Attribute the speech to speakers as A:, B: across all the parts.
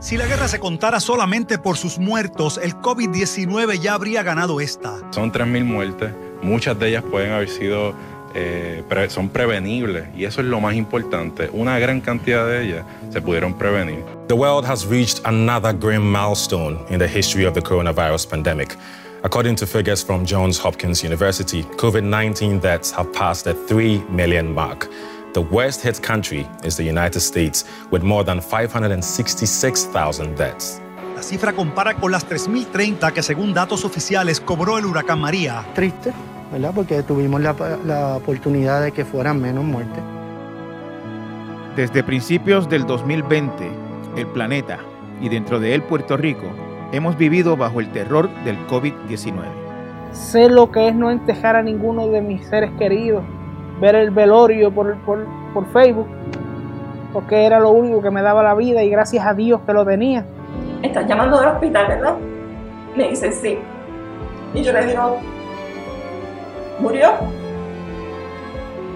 A: Si la guerra se contara solamente por sus muertos, el COVID-19 ya habría ganado esta.
B: Son 3.000 muertes, muchas de ellas pueden haber sido, eh, son prevenibles y eso es lo más importante. Una gran cantidad de ellas se pudieron prevenir.
C: The world has reached another grim milestone in the history of the coronavirus pandemic. According to figures from Johns Hopkins University, COVID 19 deaths have passed the 3 million mark. The worst hit country is the United States, with more than 566,000 deaths.
A: La cifra compara con las 3.030 que según datos oficiales cobró el huracán María.
D: Triste, ¿verdad? Porque tuvimos la, la oportunidad de que fueran menos muertes.
E: Desde principios del 2020, el planeta y dentro de él Puerto Rico hemos vivido bajo el terror del COVID-19.
F: Sé lo que es no entejar a ninguno de mis seres queridos ver el velorio por, por, Facebook, porque era lo único que me daba la vida y gracias a Dios que lo tenía.
G: ¿Estás llamando del hospital, verdad? Me dice sí. Y yo le digo, ¿murió?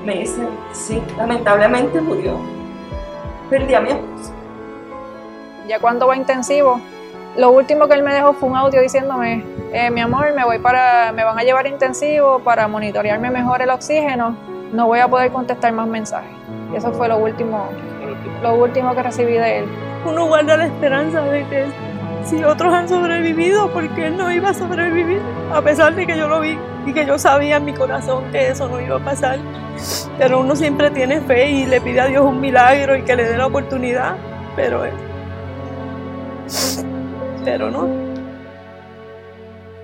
G: Me dice, sí, lamentablemente murió. Perdí a mi esposo.
H: Ya cuando va intensivo, lo último que él me dejó fue un audio diciéndome, eh, mi amor, me voy para, me van a llevar intensivo para monitorearme mejor el oxígeno no voy a poder contestar más mensajes. Y eso fue lo último, lo último que recibí de él.
I: Uno guarda la esperanza de que si otros han sobrevivido, porque él no iba a sobrevivir, a pesar de que yo lo vi y que yo sabía en mi corazón que eso no iba a pasar. Pero uno siempre tiene fe y le pide a Dios un milagro y que le dé la oportunidad, pero, pero no.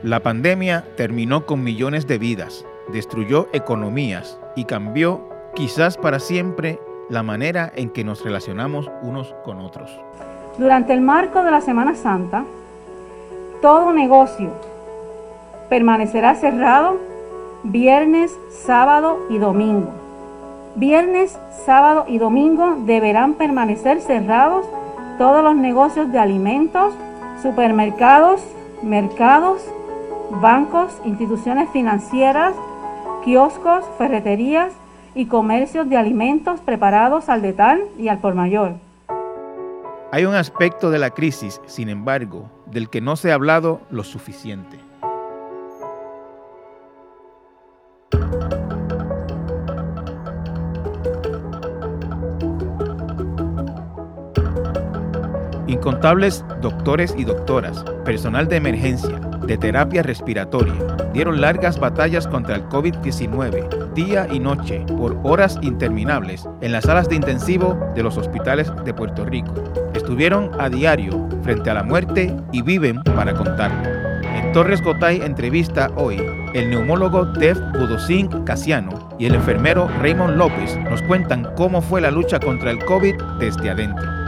E: La pandemia terminó con millones de vidas, destruyó economías y cambió, quizás para siempre, la manera en que nos relacionamos unos con otros.
J: Durante el marco de la Semana Santa, todo negocio permanecerá cerrado viernes, sábado y domingo. Viernes, sábado y domingo deberán permanecer cerrados todos los negocios de alimentos, supermercados, mercados, bancos, instituciones financieras, kioscos, ferreterías y comercios de alimentos preparados al detal y al por mayor.
E: Hay un aspecto de la crisis, sin embargo, del que no se ha hablado lo suficiente. Incontables doctores y doctoras, personal de emergencia, de terapia respiratoria, dieron largas batallas contra el COVID-19, día y noche, por horas interminables, en las salas de intensivo de los hospitales de Puerto Rico. Estuvieron a diario frente a la muerte y viven para contarlo. En Torres Gotay entrevista hoy el neumólogo Dev Budosín Casiano y el enfermero Raymond López nos cuentan cómo fue la lucha contra el COVID desde adentro.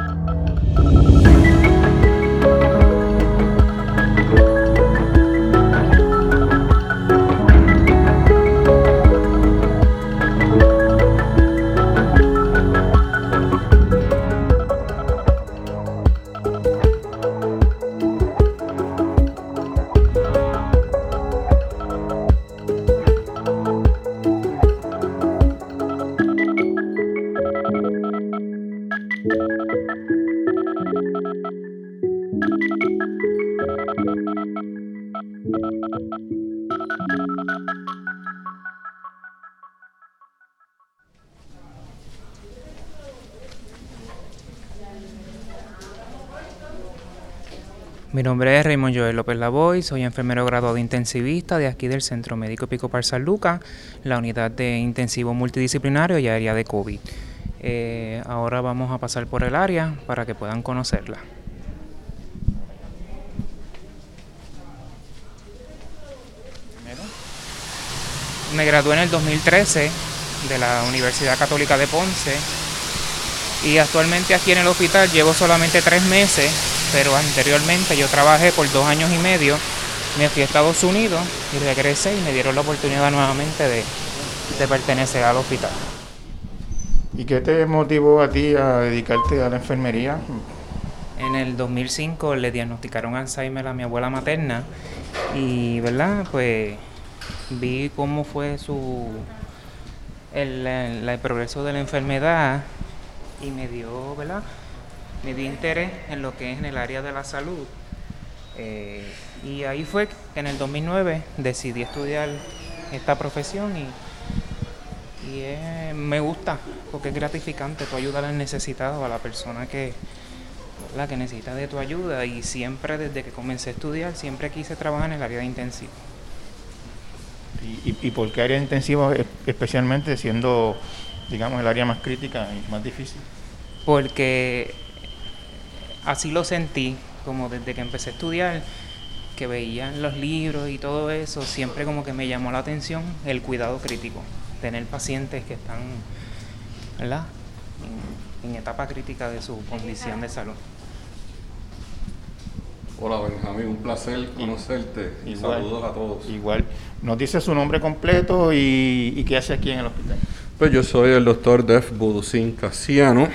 K: Mi nombre es Raymond Joel López Lavoy, soy enfermero graduado intensivista de aquí del Centro Médico Pico Par San Lucas, la unidad de intensivo multidisciplinario y área de COVID. Eh, ahora vamos a pasar por el área para que puedan conocerla. Me gradué en el 2013 de la Universidad Católica de Ponce y actualmente aquí en el hospital llevo solamente tres meses pero anteriormente yo trabajé por dos años y medio, me fui a Estados Unidos y regresé y me dieron la oportunidad nuevamente de, pertenecer al hospital.
L: ¿Y qué te motivó a ti a dedicarte a la enfermería?
K: En el 2005 le diagnosticaron Alzheimer a mi abuela materna y, ¿verdad? Pues vi cómo fue su el progreso de la enfermedad y me dio, ¿verdad? Me di interés en lo que es en el área de la salud. Eh, y ahí fue que en el 2009 decidí estudiar esta profesión y, y me gusta porque es gratificante tu ayudar al necesitado, a la persona que, la que necesita de tu ayuda y siempre desde que comencé a estudiar siempre quise trabajar en el área de intensivo.
L: ¿Y, y, por qué área de intensivo especialmente siendo, digamos, el área más crítica y más difícil?
K: Porque así lo sentí, como desde que empecé a estudiar, que veía los libros y todo eso, siempre como que me llamó la atención el cuidado crítico, tener pacientes que están, ¿verdad? En, en etapa crítica de su condición de salud.
M: Hola Benjamín, un placer conocerte y saludos a todos.
L: Igual, nos dice su nombre completo y, qué hace aquí en el hospital.
M: Pues yo soy el doctor Def Buducín Casiano,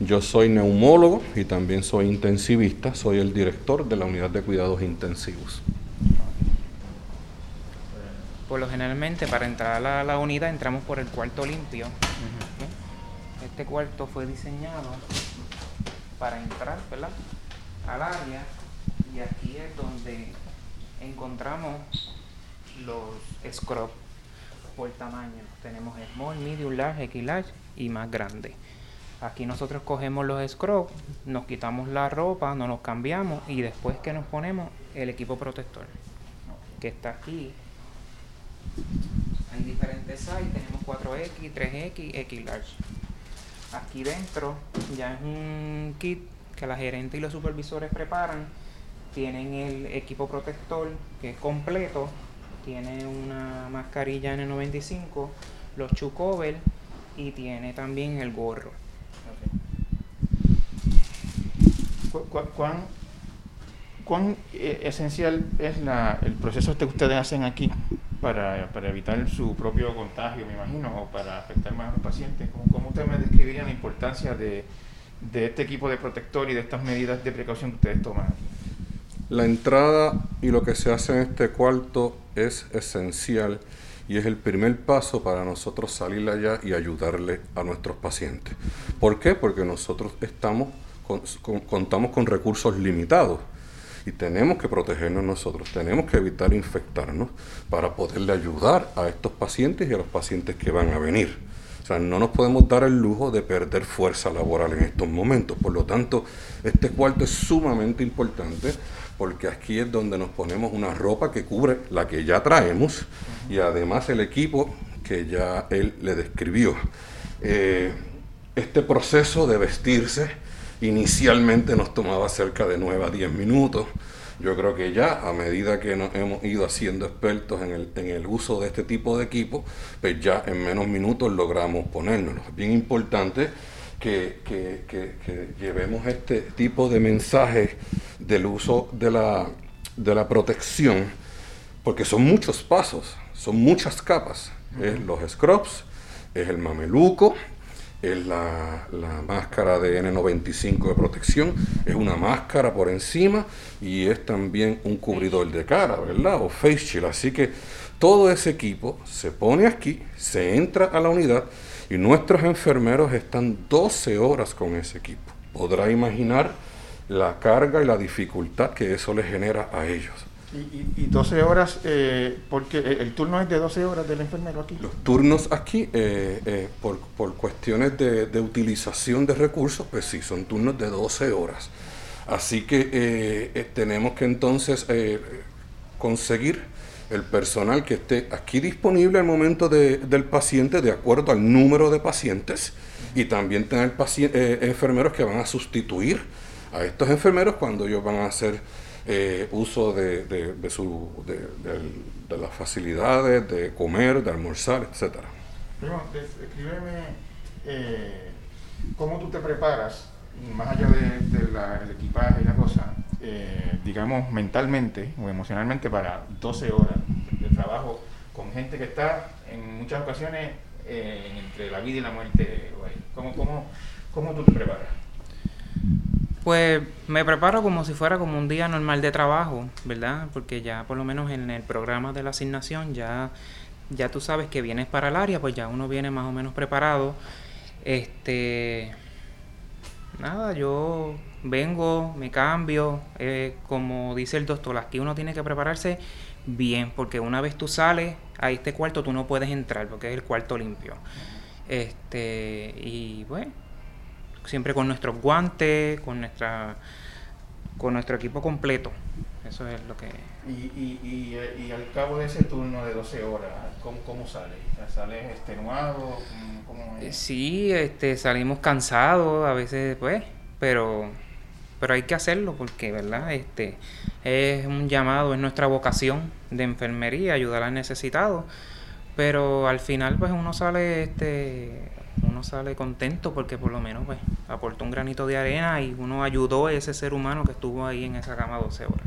M: yo soy neumólogo y también soy intensivista, soy el director de la unidad de cuidados intensivos.
K: Por lo generalmente para entrar a la, unidad entramos por el cuarto limpio. Este cuarto fue diseñado para entrar ¿verdad? al área y aquí es donde encontramos los scrubs por tamaño. Tenemos small, medium, large, X large y más grande. Aquí nosotros cogemos los scrubs, nos quitamos la ropa, nos los cambiamos y después que nos ponemos el equipo protector que está aquí. Hay diferentes sizes, tenemos 4X, 3X, X large. Aquí dentro ya es un kit que la gerente y los supervisores preparan tienen el equipo protector que es completo, tiene una mascarilla N95, los chucover y tiene también el gorro.
L: ¿Cuán, cuán eh, esencial es la, el proceso que ustedes hacen aquí para, evitar su propio contagio, me imagino, o para afectar más a los pacientes? ¿Cómo, cómo ustedes me describirían la importancia de, de este equipo de protector y de estas medidas de precaución que ustedes toman?
M: La entrada y lo que se hace en este cuarto es esencial y es el primer paso para nosotros salir allá y ayudarle a nuestros pacientes. ¿Por qué? Porque nosotros estamos contamos con recursos limitados y tenemos que protegernos nosotros, tenemos que evitar infectarnos para poderle ayudar a estos pacientes y a los pacientes que van a venir. O sea, no nos podemos dar el lujo de perder fuerza laboral en estos momentos. Por lo tanto, este cuarto es sumamente importante porque aquí es donde nos ponemos una ropa que cubre la que ya traemos y además el equipo que ya él le describió. Eh, este proceso de vestirse inicialmente nos tomaba cerca de 9 a 10 minutos. Yo creo que ya a medida que nos hemos ido haciendo expertos en el, en el uso de este tipo de equipo, pues ya en menos minutos logramos ponernos. Es bien importante que, llevemos este tipo de mensajes del uso de la, de la protección, porque son muchos pasos, son muchas capas. Es los scrubs, es el mameluco, es la, la, máscara de N95 de protección, es una máscara por encima y es también un cubridor de cara, ¿verdad? O face shield. Así que todo ese equipo se pone aquí, se entra a la unidad y nuestros enfermeros están 12 horas con ese equipo. Podrá imaginar la carga y la dificultad que eso les genera a ellos.
L: Y, 12 horas, eh, porque el turno es de 12 horas del enfermero aquí.
M: Los turnos aquí, eh, eh, por, por, cuestiones de, de, utilización de recursos, pues sí, son turnos de 12 horas. Así que tenemos que entonces conseguir el personal que esté aquí disponible al momento del paciente de acuerdo al número de pacientes y también tener eh, enfermeros que van a sustituir a estos enfermeros cuando ellos van a hacer eh, uso de, de, su, de, las facilidades de comer, de almorzar, etc.
L: Escríbeme eh, cómo tú te preparas, más allá del equipaje y la cosa, eh, digamos, mentalmente o emocionalmente para 12 horas de trabajo con gente que está en muchas ocasiones eh, entre la vida y la muerte. ¿Cómo, cómo, cómo tú te preparas?
K: Pues me preparo como si fuera como un día normal de trabajo, ¿verdad? Porque ya por lo menos en el programa de la asignación ya, ya tú sabes que vienes para el área, pues ya uno viene más o menos preparado. Este nada, yo vengo, me cambio, eh, como dice el doctor, aquí uno tiene que prepararse bien, porque una vez tú sales a este cuarto tú no puedes entrar, porque es el cuarto limpio. Este, y bueno, siempre con nuestros guantes, con nuestra con nuestro equipo completo. Eso es lo que...
L: Y, y, y, al cabo de ese turno de 12 horas, ¿cómo, cómo sales? ¿Sales extenuado? ¿Cómo
K: es? Sí, este, salimos cansados a veces, pues, pero pero hay que hacerlo porque, ¿verdad? Este es un llamado, es nuestra vocación de enfermería, ayudar al necesitado. Pero al final, pues uno sale, este, uno sale contento porque por lo menos, pues, aportó un granito de arena y uno ayudó a ese ser humano que estuvo ahí en esa cama 12 horas.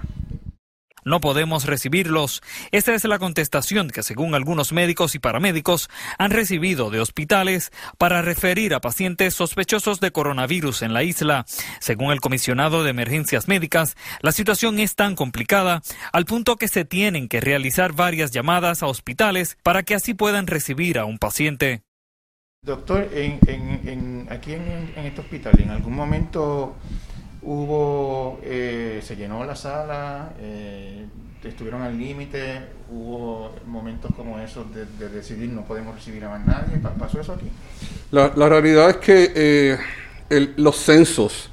N: No podemos recibirlos. Esta es la contestación que según algunos médicos y paramédicos han recibido de hospitales para referir a pacientes sospechosos de coronavirus en la isla. Según el comisionado de emergencias médicas, la situación es tan complicada al punto que se tienen que realizar varias llamadas a hospitales para que así puedan recibir a un paciente.
L: Doctor, en, aquí en, este hospital, ¿en algún momento hubo, eh, se llenó la sala, eh, estuvieron al límite, hubo momentos como esos de, decidir no podemos recibir a más nadie, ¿pasó eso aquí?
M: La, realidad es que eh, los censos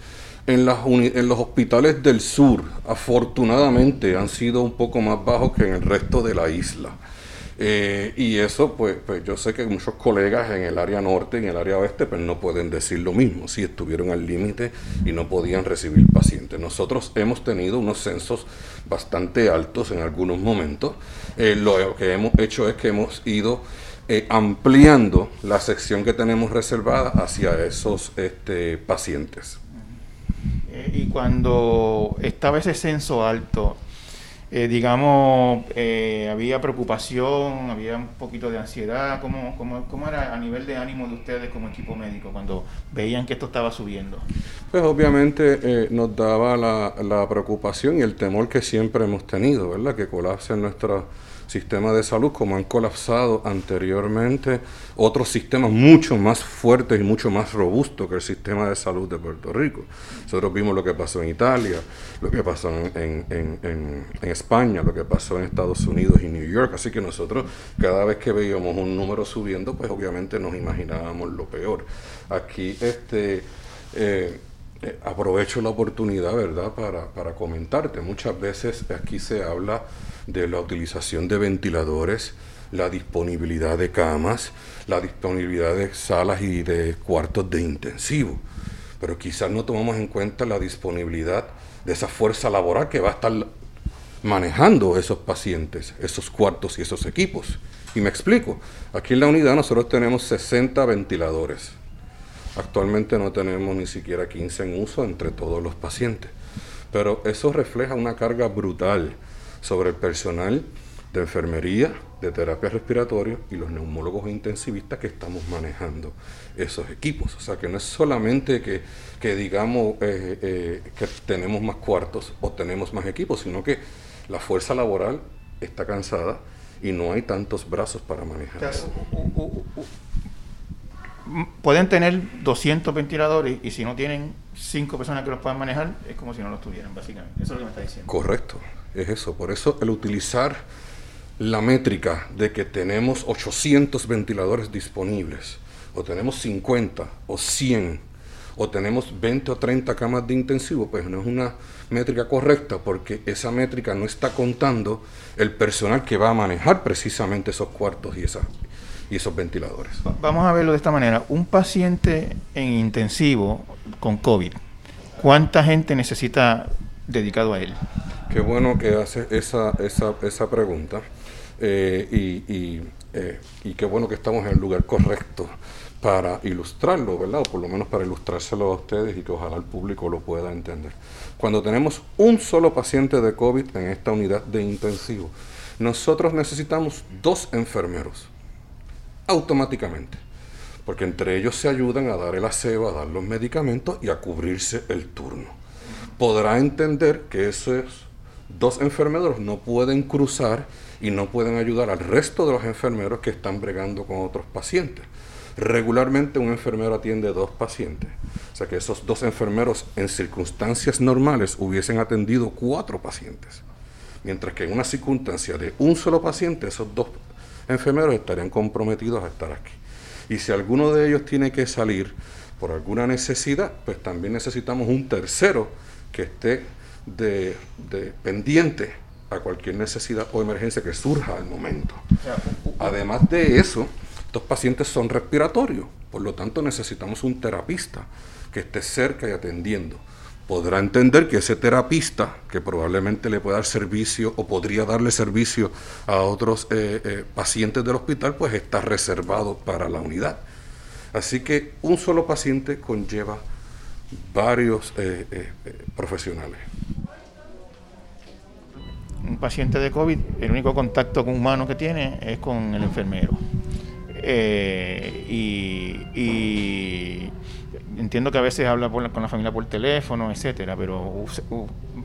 M: en, las en los hospitales del sur, afortunadamente, han sido un poco más bajos que en el resto de la isla. Eh, y eso, pues, pues yo sé que muchos colegas en el área norte y en el área oeste, pues no pueden decir lo mismo, si estuvieron al límite y no podían recibir pacientes. Nosotros hemos tenido unos censos bastante altos en algunos momentos. Eh, lo que hemos hecho es que hemos ido eh, ampliando la sección que tenemos reservada hacia esos este, pacientes.
L: y cuando estaba ese censo alto, eh, digamos, eh, había preocupación, había un poquito de ansiedad. ¿Cómo, cómo, cómo era a nivel de ánimo de ustedes como equipo médico cuando veían que esto estaba subiendo?
M: Pues obviamente eh, nos daba la, la, preocupación y el temor que siempre hemos tenido, ¿verdad? Que colapse nuestra sistema de salud como han colapsado anteriormente otros sistemas mucho más fuertes y mucho más robustos que el sistema de salud de Puerto Rico. Nosotros vimos lo que pasó en Italia, lo que pasó en, en, en, España, lo que pasó en Estados Unidos y New York, así que nosotros cada vez que veíamos un número subiendo, pues obviamente nos imaginábamos lo peor. Aquí este... Eh, eh, aprovecho la oportunidad, ¿verdad?, para, para comentarte. Muchas veces aquí se habla de la utilización de ventiladores, la disponibilidad de camas, la disponibilidad de salas y de cuartos de intensivo. Pero quizás no tomamos en cuenta la disponibilidad de esa fuerza laboral que va a estar manejando esos pacientes, esos cuartos y esos equipos. Y me explico, aquí en la unidad nosotros tenemos 60 ventiladores. Actualmente no tenemos ni siquiera 15 en uso entre todos los pacientes. Pero eso refleja una carga brutal sobre el personal de enfermería, de terapia respiratoria y los neumólogos intensivistas que estamos manejando esos equipos. O sea que no es solamente que, que digamos eh, eh, que tenemos más cuartos o tenemos más equipos, sino que la fuerza laboral está cansada y no hay tantos brazos para manejar.
L: pueden tener 200 ventiladores y si no tienen 5 personas que los puedan manejar, es como si no los tuvieran, básicamente. Eso es lo que me está diciendo.
M: Correcto es eso. Por eso el utilizar la métrica de que tenemos 800 ventiladores disponibles, o tenemos 50 o 100, o tenemos 20 o 30 camas de intensivo, pues no es una métrica correcta porque esa métrica no está contando el personal que va a manejar precisamente esos cuartos y, esas, y esos ventiladores.
L: Vamos a verlo de esta manera. Un paciente en intensivo con COVID, ¿cuánta gente necesita dedicado a él?
M: Qué bueno que hace esa, esa, esa pregunta eh, y, eh, y, qué bueno que estamos en el lugar correcto para ilustrarlo, ¿verdad? O por lo menos para ilustrárselo a ustedes y que ojalá el público lo pueda entender. Cuando tenemos un solo paciente de COVID en esta unidad de intensivo, nosotros necesitamos dos enfermeros, automáticamente, porque entre ellos se ayudan a dar el aseo, a dar los medicamentos y a cubrirse el turno. Podrá entender que eso es dos enfermeros no pueden cruzar y no pueden ayudar al resto de los enfermeros que están bregando con otros pacientes. Regularmente un enfermero atiende dos pacientes. O sea que esos dos enfermeros en circunstancias normales hubiesen atendido cuatro pacientes. Mientras que en una circunstancia de un solo paciente, esos dos enfermeros estarían comprometidos a estar aquí. Y si alguno de ellos tiene que salir por alguna necesidad, pues también necesitamos un tercero que esté de, pendiente a cualquier necesidad o emergencia que surja al momento. Además de eso, estos pacientes son respiratorios, por lo tanto necesitamos un terapista que esté cerca y atendiendo. Podrá entender que ese terapista, que probablemente le pueda dar servicio o podría darle servicio a otros eh, eh, pacientes del hospital, pues está reservado para la unidad. Así que un solo paciente conlleva varios eh, profesionales
O: un paciente de COVID, el único contacto con humano que tiene es con el enfermero. Eh, y, entiendo que a veces habla con la familia por teléfono, etcétera, pero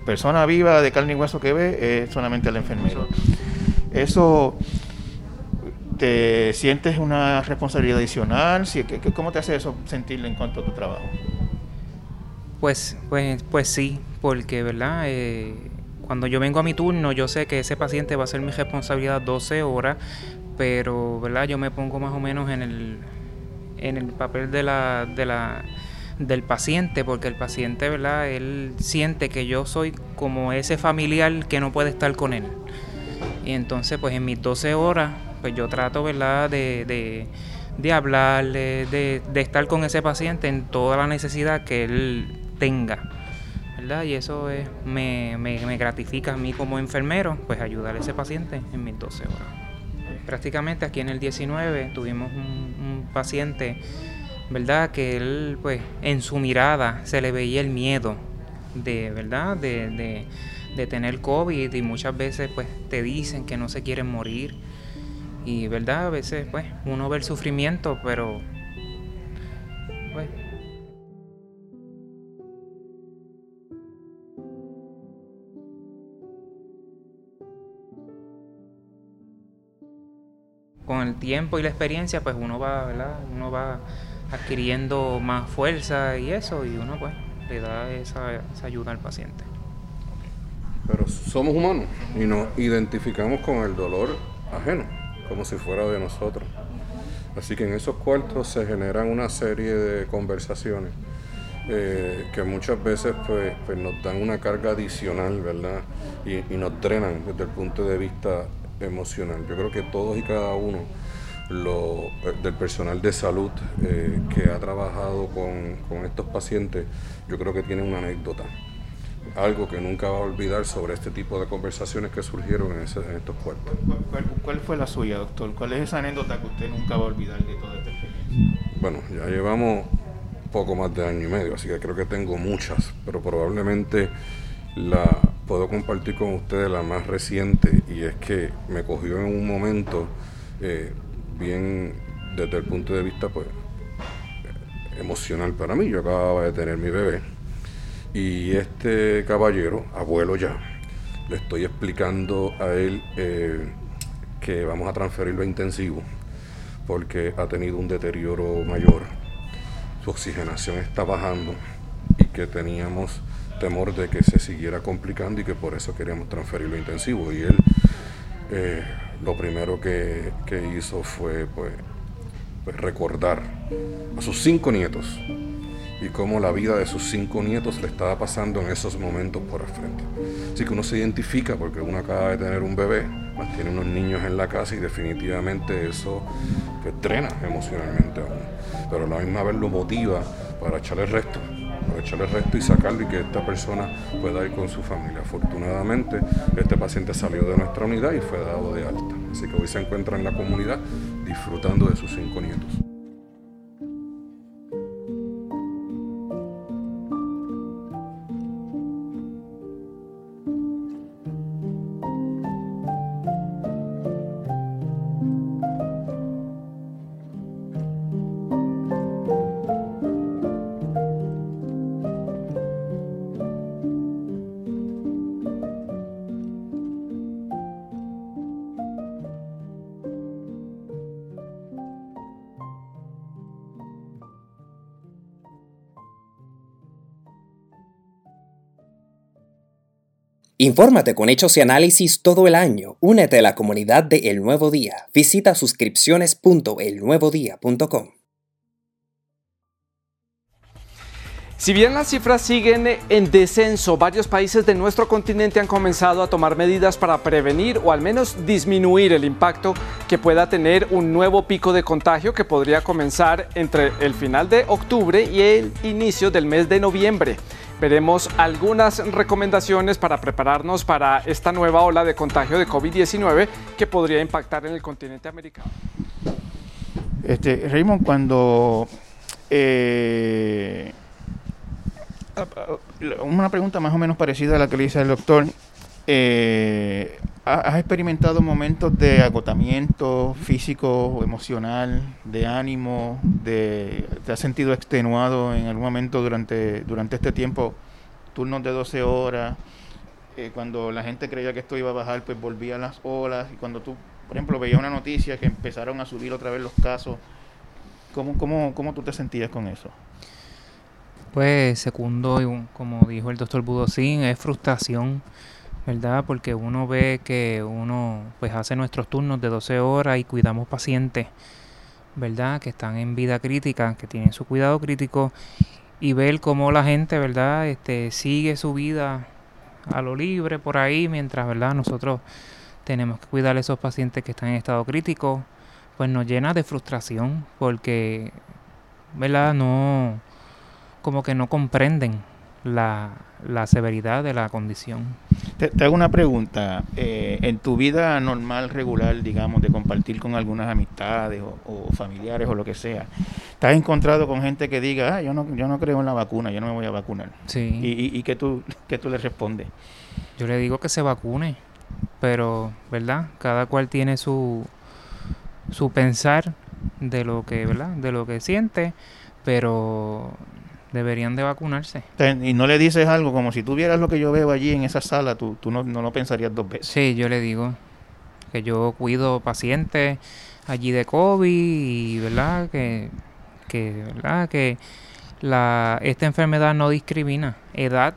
O: persona viva de carne y hueso que ve es solamente el enfermero. Eso te sientes una responsabilidad adicional, ¿cómo te hace eso sentirle en cuanto a tu trabajo?
K: Pues, pues, pues sí, porque verdad eh, cuando yo vengo a mi turno, yo sé que ese paciente va a ser mi responsabilidad 12 horas, pero ¿verdad? yo me pongo más o menos en el, en el papel de la, de la, del paciente, porque el paciente, ¿verdad? Él siente que yo soy como ese familiar que no puede estar con él. Y entonces, pues en mis 12 horas, pues yo trato, ¿verdad? De, de, de hablarle, de, de estar con ese paciente en toda la necesidad que él tenga. Y eso es, me, gratifica a mí como enfermero, pues ayudar a ese paciente en mis 12 horas. Prácticamente aquí en el 19 tuvimos un, paciente, ¿verdad? Que él, pues, en su mirada se le veía el miedo de, ¿verdad? De, de tener COVID y muchas veces, pues, te dicen que no se quieren morir. Y, ¿verdad? A veces, pues, uno ve el sufrimiento, pero, con el tiempo y la experiencia, pues uno va, ¿verdad? Uno va adquiriendo más fuerza y eso, y uno pues le da esa, ayuda al paciente.
M: Pero somos humanos y nos identificamos con el dolor ajeno, como si fuera de nosotros. Así que en esos cuartos se generan una serie de conversaciones eh, que muchas veces pues, pues, nos dan una carga adicional, ¿verdad? Y, y, nos drenan desde el punto de vista emocional. Yo creo que todos y cada uno lo, eh, del personal de salud eh, que ha trabajado con, estos pacientes, yo creo que tiene una anécdota. Algo que nunca va a olvidar sobre este tipo de conversaciones que surgieron en, estos cuartos.
O: ¿Cuál, fue la suya, doctor? ¿Cuál es esa anécdota que usted nunca va a olvidar de toda esta experiencia?
M: Bueno, ya llevamos poco más de año y medio, así que creo que tengo muchas, pero probablemente la puedo compartir con ustedes la más reciente y es que me cogió en un momento eh, bien desde el punto de vista pues emocional para mí. Yo acababa de tener mi bebé y este caballero, abuelo ya, le estoy explicando a él eh, que vamos a transferirlo a intensivo porque ha tenido un deterioro mayor, su oxigenación está bajando y que teníamos temor de que se siguiera complicando y que por eso queríamos transferirlo a intensivo. Y él eh, lo primero que, hizo fue pues, pues, recordar a sus cinco nietos y cómo la vida de sus cinco nietos le estaba pasando en esos momentos por el frente. Así que uno se identifica porque uno acaba de tener un bebé, más tiene unos niños en la casa y definitivamente eso pues, drena emocionalmente a uno. Pero a la misma vez lo motiva para echarle el resto echarle el resto y sacarlo y que esta persona pueda ir con su familia. Afortunadamente, este paciente salió de nuestra unidad y fue dado de alta. Así que hoy se encuentra en la comunidad disfrutando de sus cinco nietos.
P: Infórmate con hechos y análisis todo el año. Únete a la comunidad de El Nuevo Día. Visita suscripciones.elnuevodía.com.
I: Si bien las cifras siguen en descenso, varios países de nuestro continente han comenzado a tomar medidas para prevenir o al menos disminuir el impacto que pueda tener un nuevo pico de contagio que podría comenzar entre el final de octubre y el inicio del mes de noviembre. Veremos algunas recomendaciones para prepararnos para esta nueva ola de contagio de COVID-19 que podría impactar en el continente americano.
L: Este, Raymond, cuando eh, una pregunta más o menos parecida a la que le hice al doctor. Eh, ¿Has experimentado momentos de agotamiento físico, emocional, de ánimo? De, ¿Te has sentido extenuado en algún momento durante, durante este tiempo? Turnos de 12 horas, eh, cuando la gente creía que esto iba a bajar, pues volvían las olas. Y cuando tú, por ejemplo, veías una noticia que empezaron a subir otra vez los casos, ¿cómo, cómo, cómo tú te sentías con eso?
K: Pues segundo, como dijo el doctor Budosín, es frustración, ¿verdad? Porque uno ve que uno pues hace nuestros turnos de 12 horas y cuidamos pacientes, ¿verdad? Que están en vida crítica, que tienen su cuidado crítico y ver cómo la gente, ¿verdad? Este sigue su vida a lo libre por ahí mientras, ¿verdad? Nosotros tenemos que cuidar a esos pacientes que están en estado crítico, pues nos llena de frustración porque, ¿verdad? No como que no comprenden la, severidad de la condición.
L: Te, hago una pregunta. Eh, en tu vida normal, regular, digamos, de compartir con algunas amistades o, familiares o lo que sea, ¿te has encontrado con gente que diga, ah, yo no, yo no creo en la vacuna, yo no me voy a vacunar?
K: Sí.
L: ¿Y, y, qué, tú, qué tú le respondes?
K: Yo le digo que se vacune, pero, ¿verdad? Cada cual tiene su, su pensar de lo que, ¿verdad? De lo que siente, pero deberían de vacunarse.
L: Y no le dices algo como si tú vieras lo que yo veo allí en esa sala, tú, tú no, no lo pensarías dos veces.
K: Sí, yo le digo que yo cuido pacientes allí de COVID y verdad que, que verdad que la esta enfermedad no discrimina edad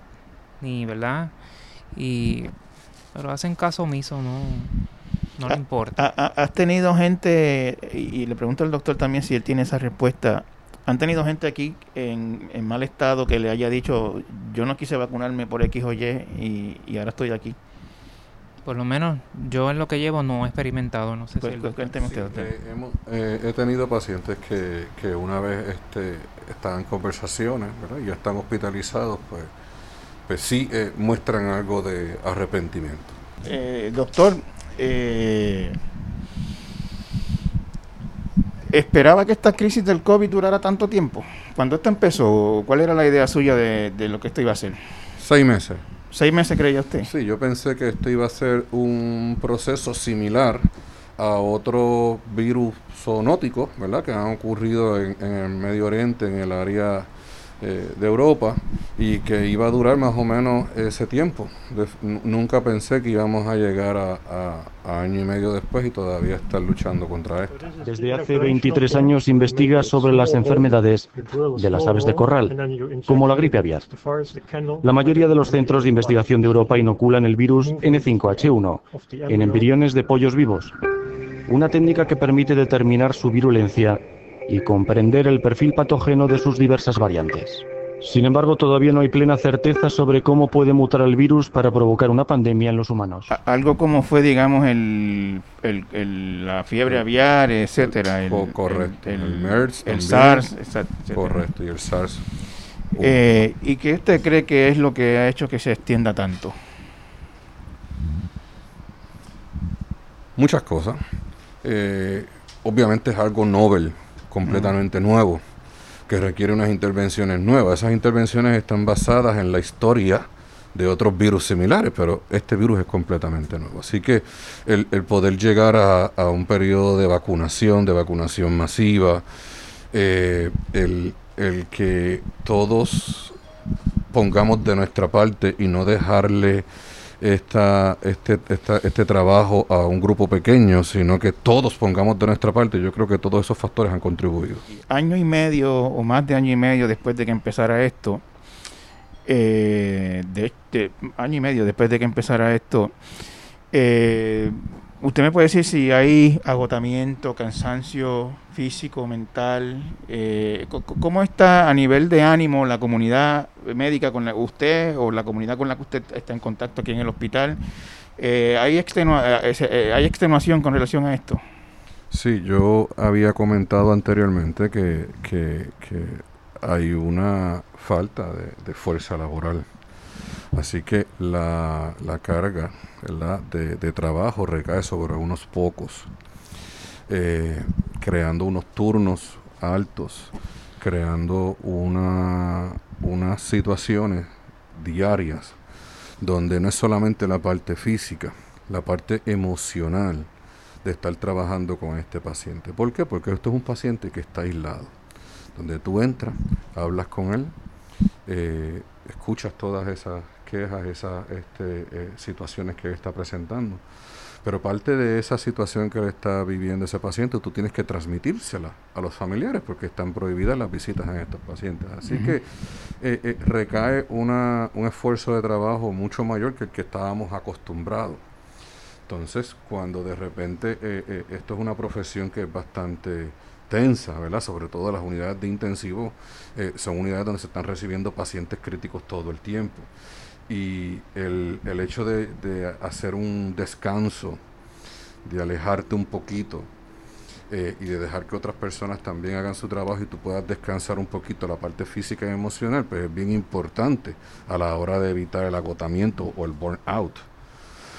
K: ni verdad y pero hacen caso omiso no no le importa.
L: ¿Has tenido gente, y le pregunto al doctor también si él tiene esa respuesta, ¿Han tenido gente aquí en, mal estado que le haya dicho, yo no quise vacunarme por X o Y y, ahora estoy aquí?
K: Por lo menos yo en lo que llevo no he experimentado, no sé
M: pues,
K: si...
M: Pues, eh, eh, he tenido pacientes que, que una vez este, estaban en conversaciones y ya están hospitalizados, pues, pues sí eh, muestran algo de arrepentimiento.
L: doctor, eh, ¿Esperaba que esta crisis del COVID durara tanto tiempo? Cuando esto empezó, ¿cuál era la idea suya de, lo que esto iba a ser?
M: Seis meses.
L: ¿Seis meses creía usted?
M: Sí, yo pensé que esto iba a ser un proceso similar a otro virus zoonótico, ¿verdad? Que han ocurrido en, en el Medio Oriente, en el área eh, de Europa y que iba a durar más o menos ese tiempo. nunca pensé que íbamos a llegar a, año y medio después y todavía estar luchando contra esto.
Q: Desde hace 23 años investiga sobre las enfermedades de las aves de corral, como la gripe aviar. La mayoría de los centros de investigación de Europa inoculan el virus N5H1 en embriones de pollos vivos, una técnica que permite determinar su virulencia y comprender el perfil patógeno de sus diversas variantes. Sin embargo, todavía no hay plena certeza sobre cómo puede mutar el virus para provocar una pandemia en los humanos.
L: Algo como fue, digamos, el, la fiebre aviar, etcétera.
M: El, correcto.
L: El, MERS, el SARS,
M: Correcto, y el SARS.
L: Eh, ¿Y qué usted cree que es lo que ha hecho que se extienda tanto?
M: Muchas cosas. Eh, obviamente es algo novel completamente nuevo, que requiere unas intervenciones nuevas. Esas intervenciones están basadas en la historia de otros virus similares, pero este virus es completamente nuevo. Así que el, poder llegar a, un periodo de vacunación, de vacunación masiva, eh, el, el que todos pongamos de nuestra parte y no dejarle esta, este, este trabajo a un grupo pequeño, sino que todos pongamos de nuestra parte. Yo creo que todos esos factores han contribuido.
L: Año y medio o más de año y medio después de que empezara esto, eh, de, de año y medio después de que empezara esto, eh, ¿usted me puede decir si hay agotamiento, cansancio físico, mental? Eh, ¿Cómo está a nivel de ánimo la comunidad médica con la usted o la comunidad con la que usted está en contacto aquí en el hospital? Eh, ¿hay, extenua- eh, eh, ¿Hay extenuación con relación a esto?
M: Sí, yo había comentado anteriormente que, que- hay una falta de, fuerza laboral. Así que la, la carga de trabajo recae sobre unos pocos, eh, creando unos turnos altos, creando una, unas situaciones diarias donde no es solamente la parte física, la parte emocional de estar trabajando con este paciente. ¿Por qué? Porque esto es un paciente que está aislado, donde tú entras, hablas con él, eh, escuchas todas esas quejas, esas este, eh, situaciones que él está presentando. Pero parte de esa situación que él está viviendo ese paciente, tú tienes que transmitírsela a los familiares porque están prohibidas las visitas en estos pacientes. Así que eh, eh, recae una, un esfuerzo de trabajo mucho mayor que el que estábamos acostumbrados. Entonces, cuando de repente eh, eh, esto es una profesión que es bastante tensa, ¿verdad? Sobre todo las unidades de intensivo, son unidades donde se están recibiendo pacientes críticos todo el tiempo. Y el, el hecho de, de hacer un descanso, de alejarte un poquito eh, y de dejar que otras personas también hagan su trabajo y tú puedas descansar un poquito la parte física y emocional, pues es bien importante a la hora de evitar el agotamiento o el burnout.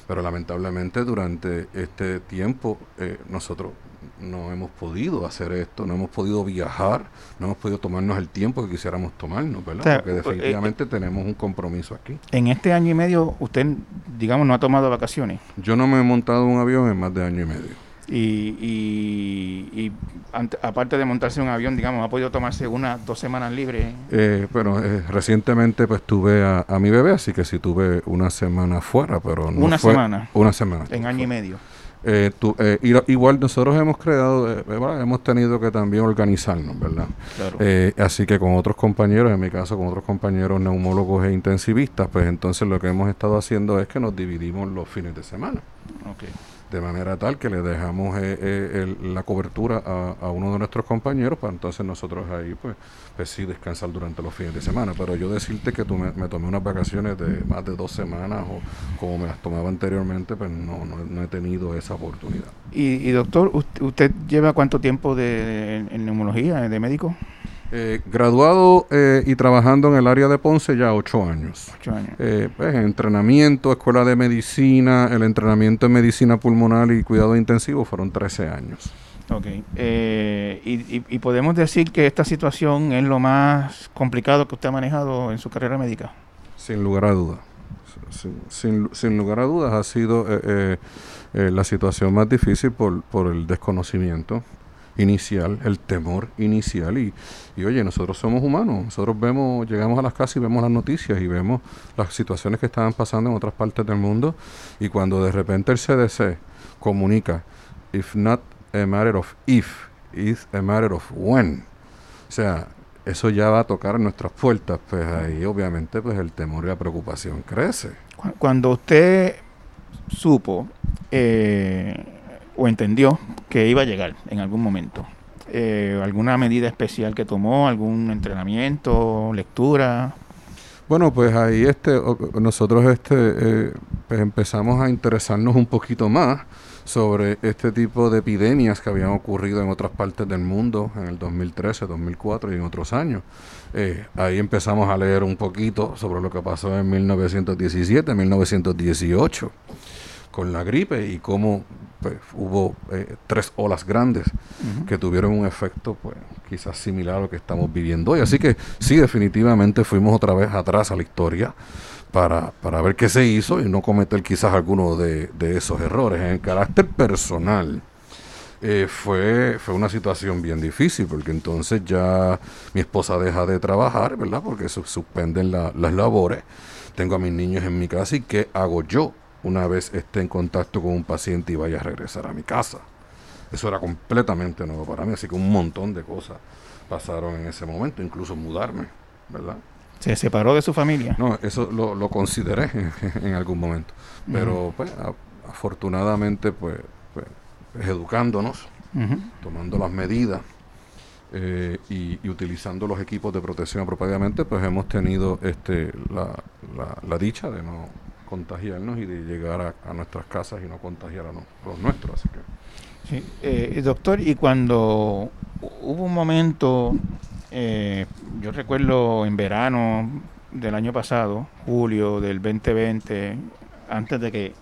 M: Pero lamentablemente durante este tiempo eh, nosotros no hemos podido hacer esto, no hemos podido viajar, no hemos podido tomarnos el tiempo que quisiéramos tomarnos, ¿verdad?
L: O sea,
M: Porque
L: eh,
M: definitivamente tenemos un compromiso aquí.
L: En este año y medio, usted, digamos, no ha tomado vacaciones.
M: Yo no me he montado un avión en más de año y medio.
L: Y, y, y ante- aparte de montarse un avión, digamos, ha podido tomarse unas dos semanas libres.
M: Eh, bueno, eh, recientemente pues tuve a, a mi bebé, así que sí tuve una semana fuera, pero no
L: Una
M: fue-
L: semana.
M: Una semana.
L: En año y medio.
M: Eh, tu- eh, igual nosotros hemos creado, eh, ¿verdad? hemos tenido que también organizarnos, ¿verdad?
L: Claro.
M: Eh, así que con otros compañeros, en mi caso con otros compañeros neumólogos e intensivistas, pues entonces lo que hemos estado haciendo es que nos dividimos los fines de semana.
L: Ok.
M: De manera tal que le dejamos eh, eh, la cobertura a, uno de nuestros compañeros para entonces nosotros ahí pues, pues sí descansar durante los fines de semana. Pero yo decirte que tú me, tomé unas vacaciones de más de dos semanas o como me las tomaba anteriormente, pues no, no, he tenido esa oportunidad.
L: Y, y doctor, ¿usted, usted lleva cuánto tiempo de, en neumología, de médico?
M: Eh, graduado eh, y trabajando en el área de Ponce ya ocho años.
L: Ocho años.
M: Eh, pues, en entrenamiento, escuela de medicina, el entrenamiento en medicina pulmonar y cuidado intensivo fueron 13 años.
L: Ok. Eh, y, y- y podemos decir que esta situación es lo más complicado que usted ha manejado en su carrera médica.
M: Sin lugar a dudas. Sin, sin- sin lugar a dudas ha sido eh, eh, eh, la situación más difícil por, por el desconocimiento inicial, el temor inicial. Y, y oye, nosotros somos humanos. Nosotros vemos, llegamos a las casas y vemos las noticias y vemos las situaciones que estaban pasando en otras partes del mundo. Y cuando de repente el CDC comunica, if not a matter of if, it's a matter of when. O sea, eso ya va a tocar nuestras puertas, pues ahí obviamente pues el temor y la preocupación crece.
L: Cu- Cuando usted supo eh, o entendió que iba a llegar en algún momento, eh, ¿alguna medida especial que tomó? ¿Algún entrenamiento, lectura?
M: Bueno, pues ahí este, nosotros este, eh, pues empezamos a interesarnos un poquito más sobre este tipo de epidemias que habían ocurrido en otras partes del mundo en el 2013, 2004 y en otros años. Eh, ahí empezamos a leer un poquito sobre lo que pasó en 1917, 1918 con la gripe y cómo pues, hubo eh, tres olas grandes que tuvieron un efecto pues quizás similar a lo que estamos viviendo hoy. Así que sí, definitivamente fuimos otra vez atrás a la historia para, para ver qué se hizo y no cometer quizás alguno de, de esos errores. En el carácter personal, eh, fue, fue una situación bien difícil porque entonces ya mi esposa deja de trabajar, ¿verdad? Porque se suspenden la- las labores. Tengo a mis niños en mi casa y ¿qué hago yo una vez esté en contacto con un paciente y vaya a regresar a mi casa? Eso era completamente nuevo para mí, así que un montón de cosas pasaron en ese momento, incluso mudarme, ¿verdad?
L: ¿Se separó de su familia?
M: No, eso lo, lo consideré en, algún momento. Pero pues afortunadamente pues, pues educándonos, tomando las medidas eh, y, utilizando los equipos de protección apropiadamente, pues hemos tenido este la, la, dicha de no contagiarnos y de llegar a, nuestras casas y no contagiar a, los nuestros. Así
L: que. Eh, doctor, y cuando hubo un momento, eh, yo recuerdo en verano del año pasado, julio del 2020, antes de que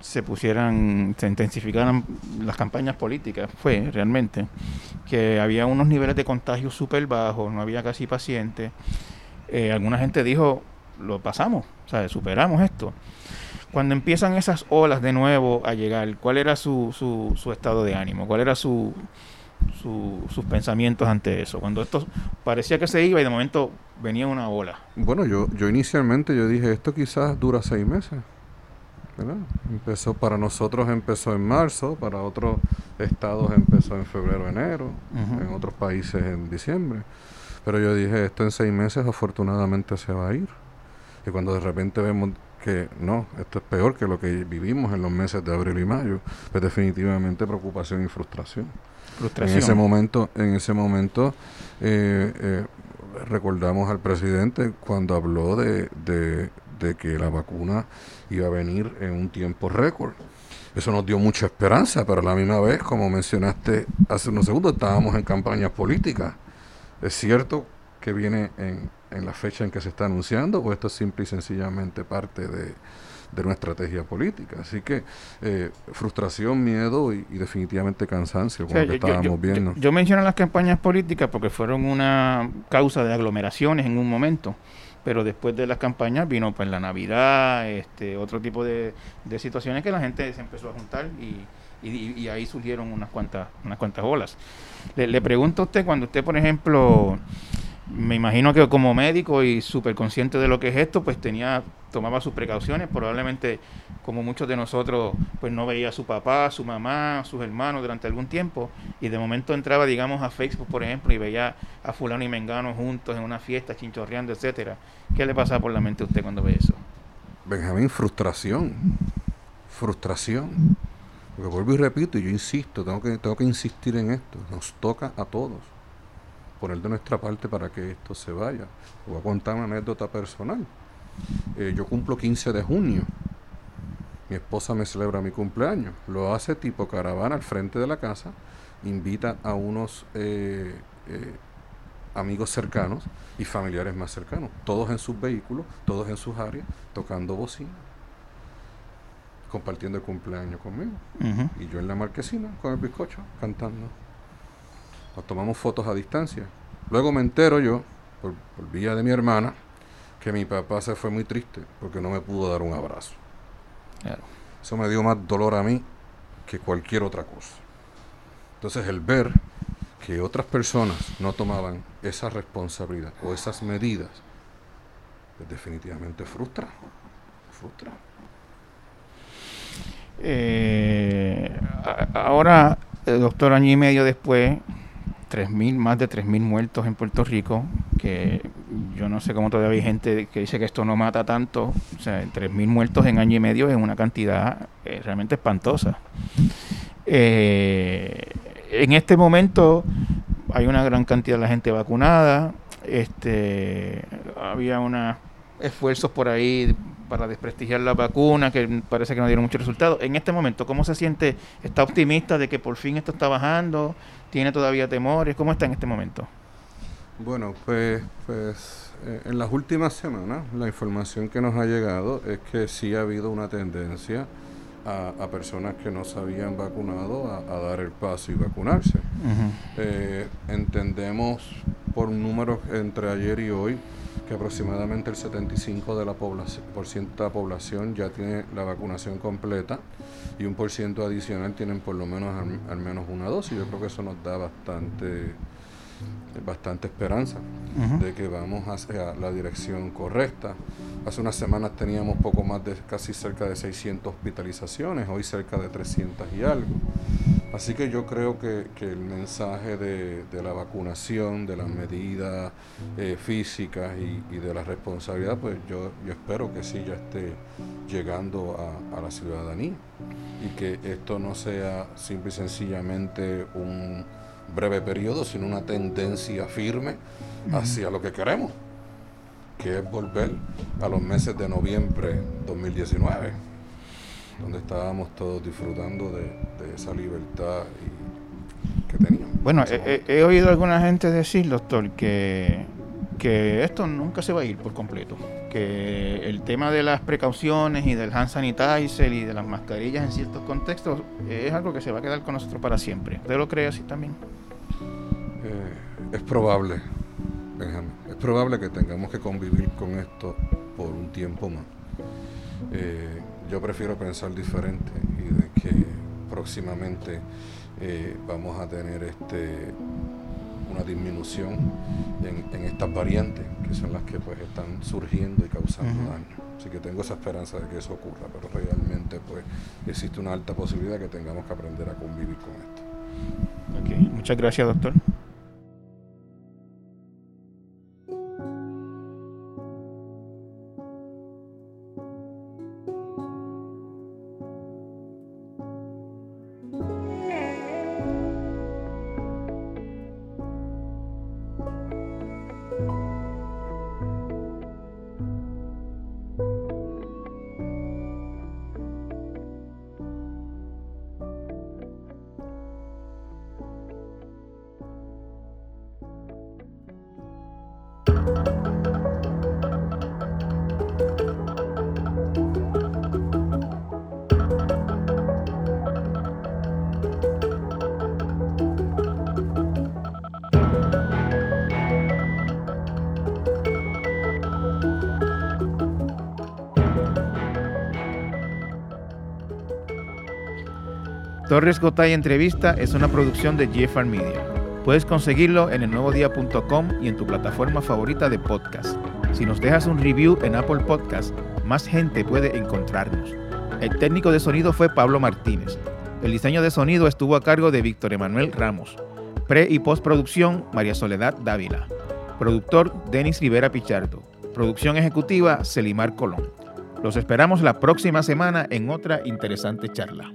L: se pusieran, se intensificaran las campañas políticas, fue realmente que había unos niveles de contagio súper bajos, no había casi pacientes. Eh, alguna gente dijo, lo pasamos, o sea, superamos esto. Cuando empiezan esas olas de nuevo a llegar, ¿cuál era su, su, su estado de ánimo? ¿Cuál era su, sus pensamientos ante eso? Cuando esto parecía que se iba y de momento venía una ola.
M: Bueno, yo, yo inicialmente yo dije, esto quizás dura seis meses. Empezó para nosotros empezó en marzo, para otros estados empezó en febrero, enero, en otros países en diciembre. Pero yo dije, esto en seis meses afortunadamente se va a ir. Y cuando de repente vemos que no, esto es peor que lo que vivimos en los meses de abril y mayo, pues definitivamente preocupación y frustración. En ese momento, en ese momento eh, eh, recordamos al presidente cuando habló de, de que la vacuna iba a venir en un tiempo récord. Eso nos dio mucha esperanza, pero a la misma vez, como mencionaste hace unos segundos, estábamos en campañas políticas. ¿Es cierto que viene en, en la fecha en que se está anunciando o esto es simple y sencillamente parte de, de una estrategia política. Así que eh, frustración, miedo y, definitivamente cansancio, como que estábamos viendo.
L: yo, menciono las campañas políticas porque fueron una causa de aglomeraciones en un momento pero después de las campañas vino pues la Navidad, este, otro tipo de, de situaciones que la gente se empezó a juntar y, y, ahí surgieron unas cuantas, unas cuantas olas. Le, le, pregunto a usted, cuando usted, por ejemplo, me imagino que como médico y súper consciente de lo que es esto, pues tenía, tomaba sus precauciones, probablemente como muchos de nosotros, pues no veía a su papá, su mamá, sus hermanos durante algún tiempo, y de momento entraba, digamos, a Facebook, por ejemplo, y veía a fulano y mengano juntos en una fiesta, chinchorreando, etcétera. ¿Qué le pasa por la mente a usted cuando ve eso?
M: Benjamín, frustración. Frustración. Porque vuelvo y repito, y yo insisto, tengo que, tengo que insistir en esto. Nos toca a todos poner de nuestra parte para que esto se vaya. Voy a contar una anécdota personal. Eh, yo cumplo 15 de junio. Mi esposa me celebra mi cumpleaños. Lo hace tipo caravana al frente de la casa. Invita a unos eh, eh, amigos cercanos y familiares más cercanos. Todos en sus vehículos, todos en sus áreas, tocando bocina. Compartiendo el cumpleaños conmigo. Y yo en la marquesina con el bizcocho cantando. Nos tomamos fotos a distancia. Luego me entero yo, por, vía de mi hermana, que mi papá se fue muy triste porque no me pudo dar un abrazo. Eso me dio más dolor a mí que cualquier otra cosa. Entonces el ver que otras personas no tomaban esa responsabilidad o esas medidas, pues definitivamente frustra. Frustra.
L: Eh, ahora, doctor, año y medio después, 3.000, más de 3.000 muertos en Puerto Rico, que yo no sé cómo todavía hay gente que dice que esto no mata tanto. O sea, 3.000 muertos en año y medio es una cantidad eh, realmente espantosa. Eh, en este momento hay una gran cantidad de la gente vacunada. Este, había unos esfuerzos por ahí para desprestigiar la vacuna que parece que no dieron mucho resultado. En este momento, ¿cómo se siente? ¿Está optimista de que por fin esto está bajando? ¿Tiene todavía temores? ¿Cómo está en este momento?
M: Bueno, pues, pues eh, en las últimas semanas la información que nos ha llegado es que sí ha habido una tendencia a, personas que no se habían vacunado a, dar el paso y vacunarse. Eh, entendemos por números entre ayer y hoy que aproximadamente el 75% de la población, por ciento de la población ya tiene la vacunación completa y un por ciento adicional tienen por lo menos al, menos una dosis. Yo creo que eso nos da bastante bastante esperanza de que vamos hacia la dirección correcta. Hace unas semanas teníamos poco más de casi cerca de 600 hospitalizaciones, hoy cerca de 300 y algo. Así que yo creo que, el mensaje de, la vacunación, de las medidas eh, físicas y, de la responsabilidad, pues yo, yo espero que sí ya esté llegando a, la ciudadanía y que esto no sea simple y sencillamente un breve periodo, sino una tendencia firme hacia lo que queremos, que es volver a los meses de noviembre 2019, donde estábamos todos disfrutando de, esa libertad que teníamos.
L: Bueno, he, oído a alguna gente decir, doctor, que, que esto nunca se va a ir por completo, que el tema de las precauciones y del hand sanitizer y de las mascarillas en ciertos contextos es algo que se va a quedar con nosotros para siempre. ¿Usted lo cree así también?
M: Es probable, es probable que tengamos que convivir con esto por un tiempo más. Eh, yo prefiero pensar diferente y de que próximamente eh, vamos a tener este una disminución en, estas variantes que son las que pues están surgiendo y causando daño. Así que tengo esa esperanza de que eso ocurra, pero realmente pues existe una alta posibilidad que tengamos que aprender a convivir con esto.
L: Muchas gracias, doctor. Torres Gotay Entrevista es una producción de GFR Media. Puedes conseguirlo en elnuevodía.com y en tu plataforma favorita de podcast. Si nos dejas un review en Apple Podcast, más gente puede encontrarnos. El técnico de sonido fue Pablo Martínez. El diseño de sonido estuvo a cargo de Víctor Emanuel Ramos. Pre y postproducción, María Soledad Dávila. Productor, Denis Rivera Pichardo. Producción ejecutiva, Celimar Colón. Los esperamos la próxima semana en otra interesante charla.